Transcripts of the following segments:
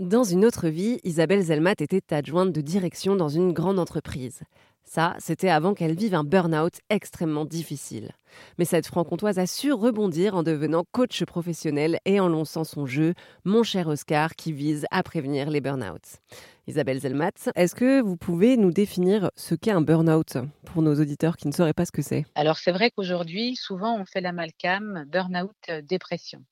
Dans une autre vie, Isabelle Zelmat était adjointe de direction dans une grande entreprise. Ça, c'était avant qu'elle vive un burn-out extrêmement difficile. Mais cette franc-comtoise a su rebondir en devenant coach professionnel et en lançant son jeu Mon cher Oscar qui vise à prévenir les burn-outs. Isabelle Zelmat, est-ce que vous pouvez nous définir ce qu'est un burn-out pour nos auditeurs qui ne sauraient pas ce que c'est? Alors c'est vrai qu'aujourd'hui, souvent on fait l'amalgame burn-out-dépression.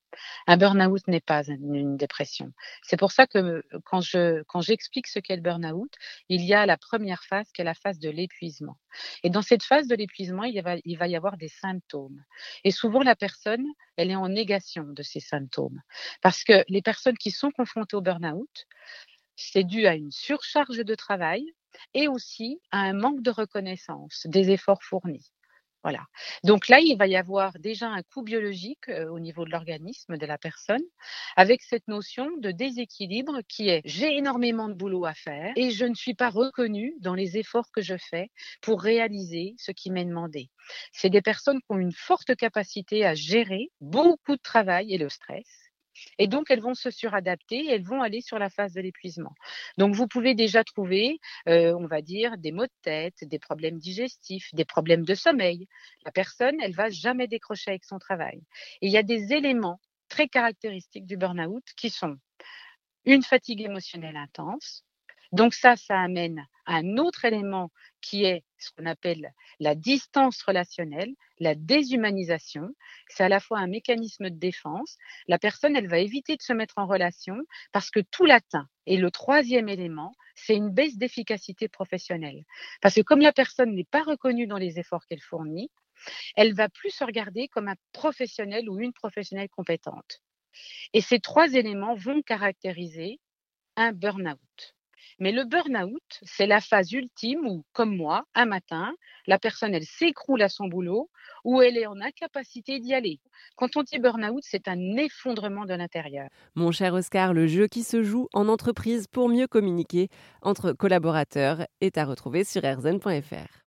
Un burn-out n'est pas une dépression. C'est pour ça que quand je quand j'explique ce qu'est le burn-out, il y a la première phase qui est la phase de l'épuisement. Et dans cette phase de l'épuisement, il, va, il va y avoir des symptômes. Et souvent la personne, elle est en négation de ces symptômes parce que les personnes qui sont confrontées au burn-out c'est dû à une surcharge de travail et aussi à un manque de reconnaissance des efforts fournis. Voilà. Donc là, il va y avoir déjà un coût biologique euh, au niveau de l'organisme de la personne, avec cette notion de déséquilibre qui est j'ai énormément de boulot à faire et je ne suis pas reconnue dans les efforts que je fais pour réaliser ce qui m'est demandé. C'est des personnes qui ont une forte capacité à gérer beaucoup de travail et le stress et donc, elles vont se suradapter et elles vont aller sur la phase de l'épuisement. Donc, vous pouvez déjà trouver, euh, on va dire, des maux de tête, des problèmes digestifs, des problèmes de sommeil. La personne, elle va jamais décrocher avec son travail. Et il y a des éléments très caractéristiques du burn-out qui sont une fatigue émotionnelle intense, donc ça, ça amène un autre élément qui est ce qu'on appelle la distance relationnelle, la déshumanisation. C'est à la fois un mécanisme de défense. La personne, elle va éviter de se mettre en relation parce que tout l'atteint. Et le troisième élément, c'est une baisse d'efficacité professionnelle. Parce que comme la personne n'est pas reconnue dans les efforts qu'elle fournit, elle va plus se regarder comme un professionnel ou une professionnelle compétente. Et ces trois éléments vont caractériser un burn-out. Mais le burn-out, c'est la phase ultime où, comme moi, un matin, la personne, elle s'écroule à son boulot ou elle est en incapacité d'y aller. Quand on dit burn-out, c'est un effondrement de l'intérieur. Mon cher Oscar, le jeu qui se joue en entreprise pour mieux communiquer entre collaborateurs est à retrouver sur rzn.fr.